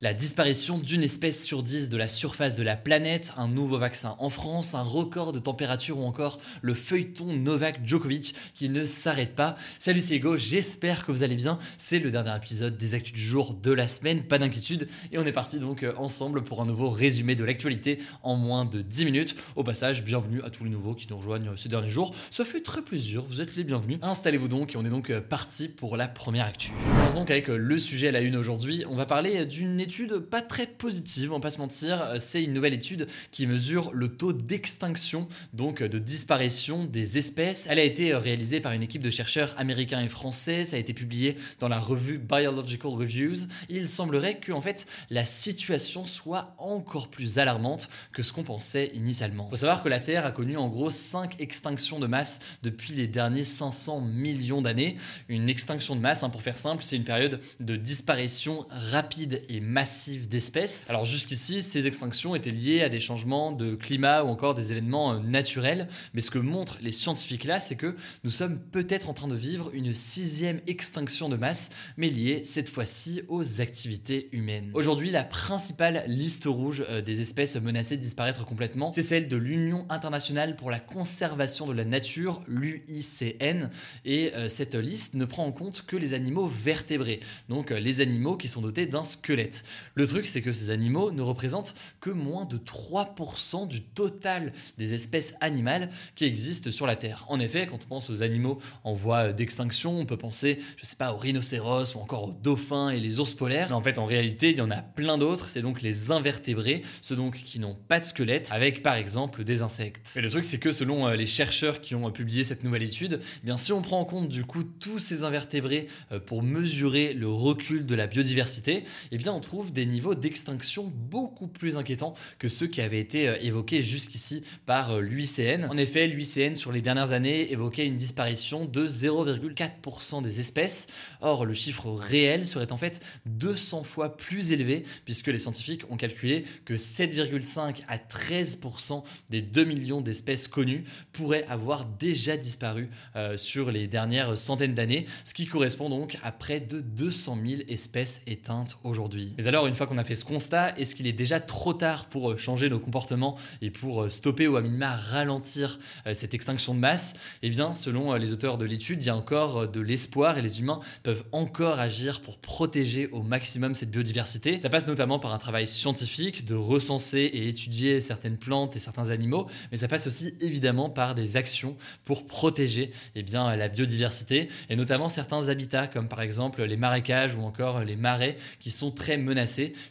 La disparition d'une espèce sur dix de la surface de la planète, un nouveau vaccin en France, un record de température ou encore le feuilleton Novak Djokovic qui ne s'arrête pas. Salut c'est Hugo, j'espère que vous allez bien. C'est le dernier épisode des actus du jour de la semaine, pas d'inquiétude. Et on est parti donc euh, ensemble pour un nouveau résumé de l'actualité en moins de 10 minutes. Au passage, bienvenue à tous les nouveaux qui nous rejoignent ces derniers jours. Ça fait très plaisir, vous êtes les bienvenus. Installez-vous donc et on est donc euh, parti pour la première actu. On commence donc avec euh, le sujet à la une aujourd'hui. On va parler d'une étude pas très positive, on va pas se mentir. C'est une nouvelle étude qui mesure le taux d'extinction, donc de disparition des espèces. Elle a été réalisée par une équipe de chercheurs américains et français. Ça a été publié dans la revue Biological Reviews. Il semblerait que en fait la situation soit encore plus alarmante que ce qu'on pensait initialement. Faut savoir que la Terre a connu en gros 5 extinctions de masse depuis les derniers 500 millions d'années. Une extinction de masse, hein, pour faire simple, c'est une période de disparition rapide et massive d'espèces. Alors jusqu'ici, ces extinctions étaient liées à des changements de climat ou encore des événements euh, naturels, mais ce que montrent les scientifiques là, c'est que nous sommes peut-être en train de vivre une sixième extinction de masse, mais liée cette fois-ci aux activités humaines. Aujourd'hui, la principale liste rouge euh, des espèces menacées de disparaître complètement, c'est celle de l'Union internationale pour la conservation de la nature, l'UICN, et euh, cette liste ne prend en compte que les animaux vertébrés, donc les animaux qui sont dotés d'un squelette. Le truc, c'est que ces animaux ne représentent que moins de 3% du total des espèces animales qui existent sur la Terre. En effet, quand on pense aux animaux en voie d'extinction, on peut penser, je sais pas, aux rhinocéros ou encore aux dauphins et les ours polaires. Mais en fait, en réalité, il y en a plein d'autres. C'est donc les invertébrés, ceux donc qui n'ont pas de squelette, avec par exemple des insectes. Mais le truc, c'est que selon euh, les chercheurs qui ont publié cette nouvelle étude, eh bien si on prend en compte du coup tous ces invertébrés euh, pour mesurer le recul de la biodiversité, eh on trouve des niveaux d'extinction beaucoup plus inquiétants que ceux qui avaient été euh, évoqués jusqu'ici par l'UICN. En effet, l'UICN sur les dernières années évoquait une disparition de 0,4% des espèces. Or, le chiffre réel serait en fait 200 fois plus élevé puisque les scientifiques ont calculé que 7,5 à 13% des 2 millions d'espèces connues pourraient avoir déjà disparu euh, sur les dernières centaines d'années, ce qui correspond donc à près de 200 000 espèces éteintes aujourd'hui. Alors, une fois qu'on a fait ce constat, est-ce qu'il est déjà trop tard pour euh, changer nos comportements et pour euh, stopper ou à minima ralentir cette extinction de masse? Eh bien, selon les auteurs de l'étude, il y a encore de l'espoir et les humains peuvent encore agir pour protéger au maximum cette biodiversité. Ça passe notamment par un travail scientifique de recenser et étudier certaines plantes et certains animaux, mais ça passe aussi évidemment par des actions pour protéger eh bien, la biodiversité et notamment certains habitats comme par exemple les marécages ou encore les marais qui sont très menacés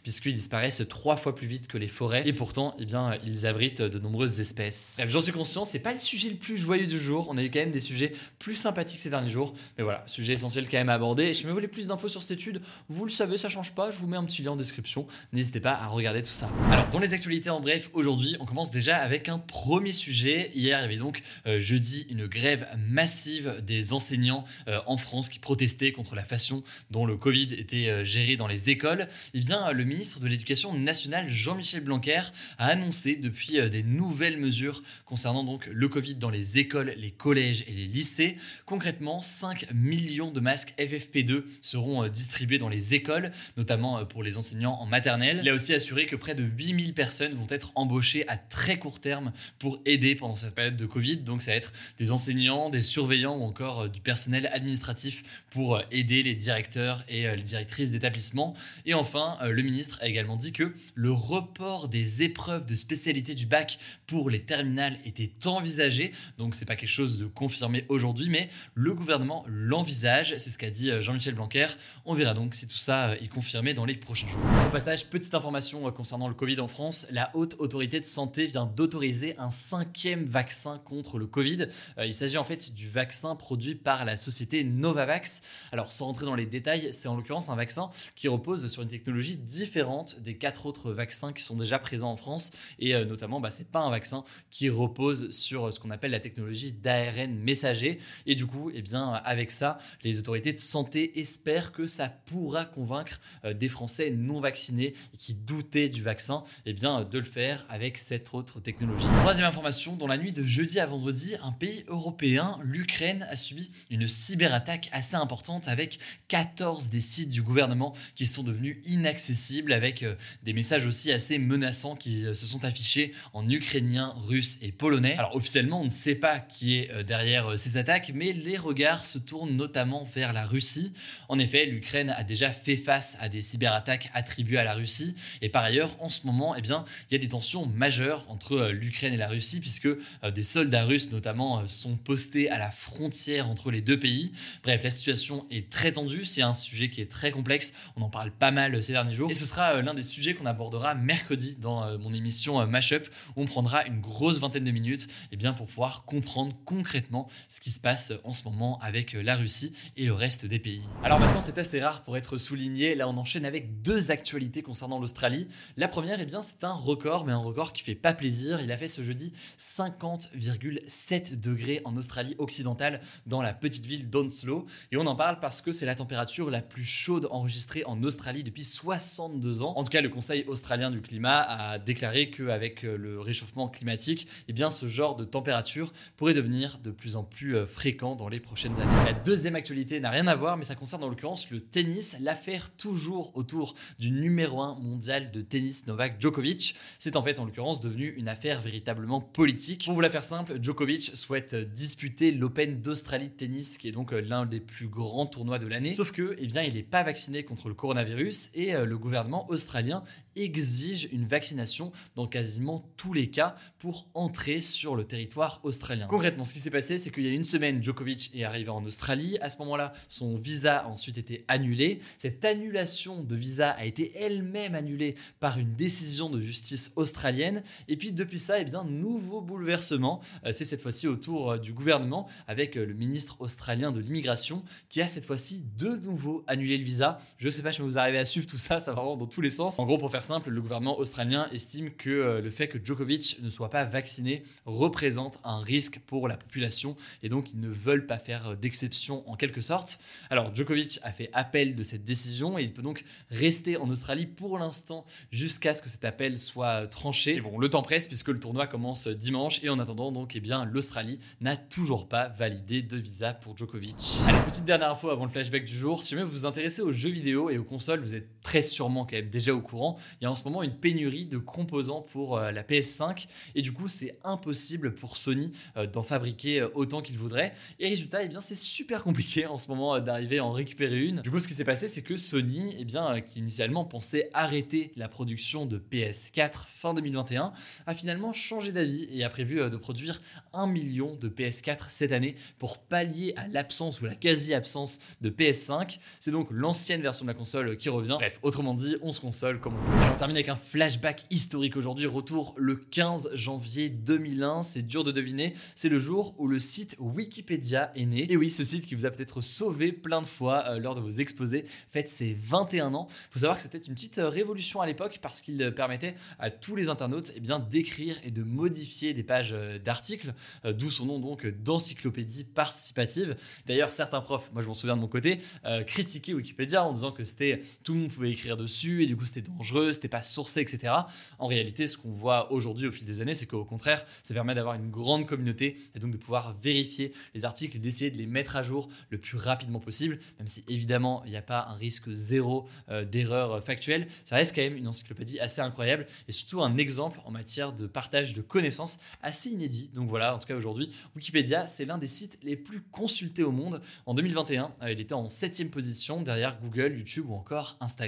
puisqu'ils disparaissent trois fois plus vite que les forêts et pourtant eh bien, ils abritent de nombreuses espèces. J'en suis conscient, c'est pas le sujet le plus joyeux du jour, on a eu quand même des sujets plus sympathiques ces derniers jours, mais voilà, sujet essentiel quand même à aborder. Si vous voulez plus d'infos sur cette étude, vous le savez, ça change pas, je vous mets un petit lien en description, n'hésitez pas à regarder tout ça. Alors, dans les actualités en bref, aujourd'hui, on commence déjà avec un premier sujet. Hier, il y avait donc euh, jeudi une grève massive des enseignants euh, en France qui protestaient contre la façon dont le Covid était euh, géré dans les écoles. Eh bien, le ministre de l'Éducation nationale, Jean-Michel Blanquer, a annoncé depuis des nouvelles mesures concernant donc le Covid dans les écoles, les collèges et les lycées. Concrètement, 5 millions de masques FFP2 seront distribués dans les écoles, notamment pour les enseignants en maternelle. Il a aussi assuré que près de 8000 personnes vont être embauchées à très court terme pour aider pendant cette période de Covid. Donc ça va être des enseignants, des surveillants ou encore euh, du personnel administratif pour euh, aider les directeurs et euh, les directrices d'établissement. Et enfin, enfin, euh, le ministre a également dit que le report des épreuves de spécialité du bac pour les terminales était envisagé. Donc c'est pas quelque chose de confirmé aujourd'hui, mais le gouvernement l'envisage. C'est ce qu'a dit euh, Jean-Michel Blanquer. On verra donc si tout ça est confirmé dans les prochains jours. Au passage, petite information concernant le Covid en France. La haute autorité de santé vient d'autoriser un cinquième vaccin contre le Covid. Il s'agit en fait du vaccin produit par la société Novavax. Alors sans rentrer dans les détails, c'est en l'occurrence un vaccin qui repose sur une technologie différente des quatre autres vaccins qui sont déjà présents en France. Et euh, notamment, bah, c'est pas un vaccin qui repose sur euh, ce qu'on appelle la technologie d'ARN messager. Et du coup, eh bien, avec ça, les autorités de santé espèrent que ça pourra convaincre euh, des Français non vaccinés qui doutaient du vaccin, eh bien, de le faire avec cette autre technologie. Troisième information, dans la nuit de jeudi à vendredi, un pays européen, l'Ukraine, a subi une cyberattaque assez importante avec 14 des sites du gouvernement qui sont devenus inaccessibles avec euh, des messages aussi assez menaçants qui euh, se sont affichés en ukrainien, russe et polonais. Alors officiellement, on ne sait pas qui est euh, derrière ces attaques, mais les regards se tournent notamment vers la Russie. En effet, l'Ukraine a déjà fait face à des cyberattaques attribuées à la Russie et par ailleurs, en ce moment, eh bien, il y a des tensions majeures entre l'Ukraine et la Russie puisque des soldats russes notamment sont postés à la frontière entre les deux pays. Bref, la situation est très tendue, c'est un sujet qui est très complexe, on en parle pas mal derniers jours et ce sera euh, l'un des sujets qu'on abordera mercredi dans euh, mon émission euh, Mashup où on prendra une grosse vingtaine de minutes et eh bien, pour pouvoir comprendre concrètement ce qui se passe en ce moment avec la Russie et le reste des pays. Alors maintenant c'est assez rare pour être souligné, là on enchaîne avec deux actualités concernant l'Australie. La première, eh bien, c'est un record, mais un record qui fait pas plaisir. Il a fait ce jeudi 50,7 degrés en Australie occidentale dans la petite ville d'Onslow. Et on en parle parce que c'est la température la plus chaude enregistrée en Australie depuis 62 ans. En tout cas, le Conseil australien du climat a déclaré qu'avec euh, le réchauffement climatique, eh bien, ce genre de température pourrait devenir de plus en plus euh, fréquent dans les prochaines années. La deuxième actualité n'a rien à voir, mais ça concerne en l'occurrence le tennis. L'affaire toujours autour du numéro 1 mondial de tennis Novak Djokovic. C'est en fait en l'occurrence devenu une affaire véritablement politique. Pour vous la faire simple, Djokovic souhaite disputer l'Open d'Australie de tennis, qui est donc euh, l'un des plus grands tournois de l'année. Sauf que, eh bien, il n'est pas vacciné contre le coronavirus et euh, le gouvernement australien exige une vaccination dans quasiment tous les cas pour entrer sur le territoire australien. Concrètement, ce qui s'est passé, c'est qu'il y a une semaine, Djokovic est arrivé en Australie. À ce moment-là, son visa a ensuite été annulé. Cette annulation de visa a été elle-même annulée par une décision de justice australienne. Et puis depuis ça, eh bien, nouveau bouleversement. Euh, c'est cette fois-ci autour euh, du gouvernement avec le ministre australien de l'immigration qui a cette fois-ci de nouveau annulé le visa. Je sais pas si vous arrivez à suivre tout ça, ça va vraiment dans tous les sens. En gros, pour faire simple, le gouvernement australien estime que euh, le fait que Djokovic ne soit pas vacciné représente un risque pour la population et donc ils ne veulent pas faire euh, d'exception en quelque sorte. Alors Djokovic a fait appel de cette décision et il peut donc rester en Australie pour l'instant jusqu'à ce que cet appel soit tranché. Et bon, le temps presse puisque le tournoi commence dimanche et en attendant donc, eh bien, l'Australie n'a toujours pas validé de visa pour Djokovic. Allez, petite dernière info avant le flashback du jour. Si jamais vous vous intéressez aux jeux vidéo et aux consoles, vous êtes très sûrement quand même déjà au courant. Il y a en ce moment une pénurie de composants pour euh, la PS5 et du coup, c'est impossible pour Sony euh, d'en fabriquer euh, autant qu'il voudrait. Et résultat, eh bien, c'est super compliqué en ce moment d'arriver à en récupérer une. Du coup, ce qui s'est passé, c'est que Sony, eh bien, qui initialement pensait arrêter la production de PS4 fin 2021, a finalement changé d'avis et a prévu de produire un million de PS4 cette année pour pallier à l'absence ou la quasi-absence de PS5. C'est donc l'ancienne version de la console qui revient. Bref, autrement dit, on se console comme on peut. on termine avec un flashback historique aujourd'hui. Retour le 15 janvier 2001. C'est dur de deviner. C'est le jour où le site Wikipédia est né. Et oui, ce site qui vous a peut-être sauvé plein de fois euh, lors de vos exposés fête ses 21 ans. Faut savoir que c'était une petite euh, révolution à l'époque parce qu'il euh, permettait à tous les internautes eh bien, d'écrire et de modifier des pages d'articles, d'où son nom donc d'encyclopédie participative. D'ailleurs, certains profs, moi je m'en souviens de mon côté, critiquaient Wikipédia en disant que c'était tout le monde pouvait écrire dessus et du coup c'était dangereux, c'était pas sourcé, etc. En réalité, ce qu'on voit aujourd'hui au fil des années, c'est qu'au contraire, ça permet d'avoir une grande communauté et donc de pouvoir vérifier les articles et d'essayer de les mettre à jour le plus rapidement possible, même si évidemment il n'y a pas un risque zéro euh, d'erreur factuelle, ça reste quand même une encyclopédie assez incroyable et surtout un exemple en matière de partage de connaissances assez inédit. Donc voilà, en tout cas aujourd'hui, Wikipédia, c'est l'un des sites les plus consultés au monde. En 2021, euh, il était en septième position derrière Google, YouTube ou encore Instagram.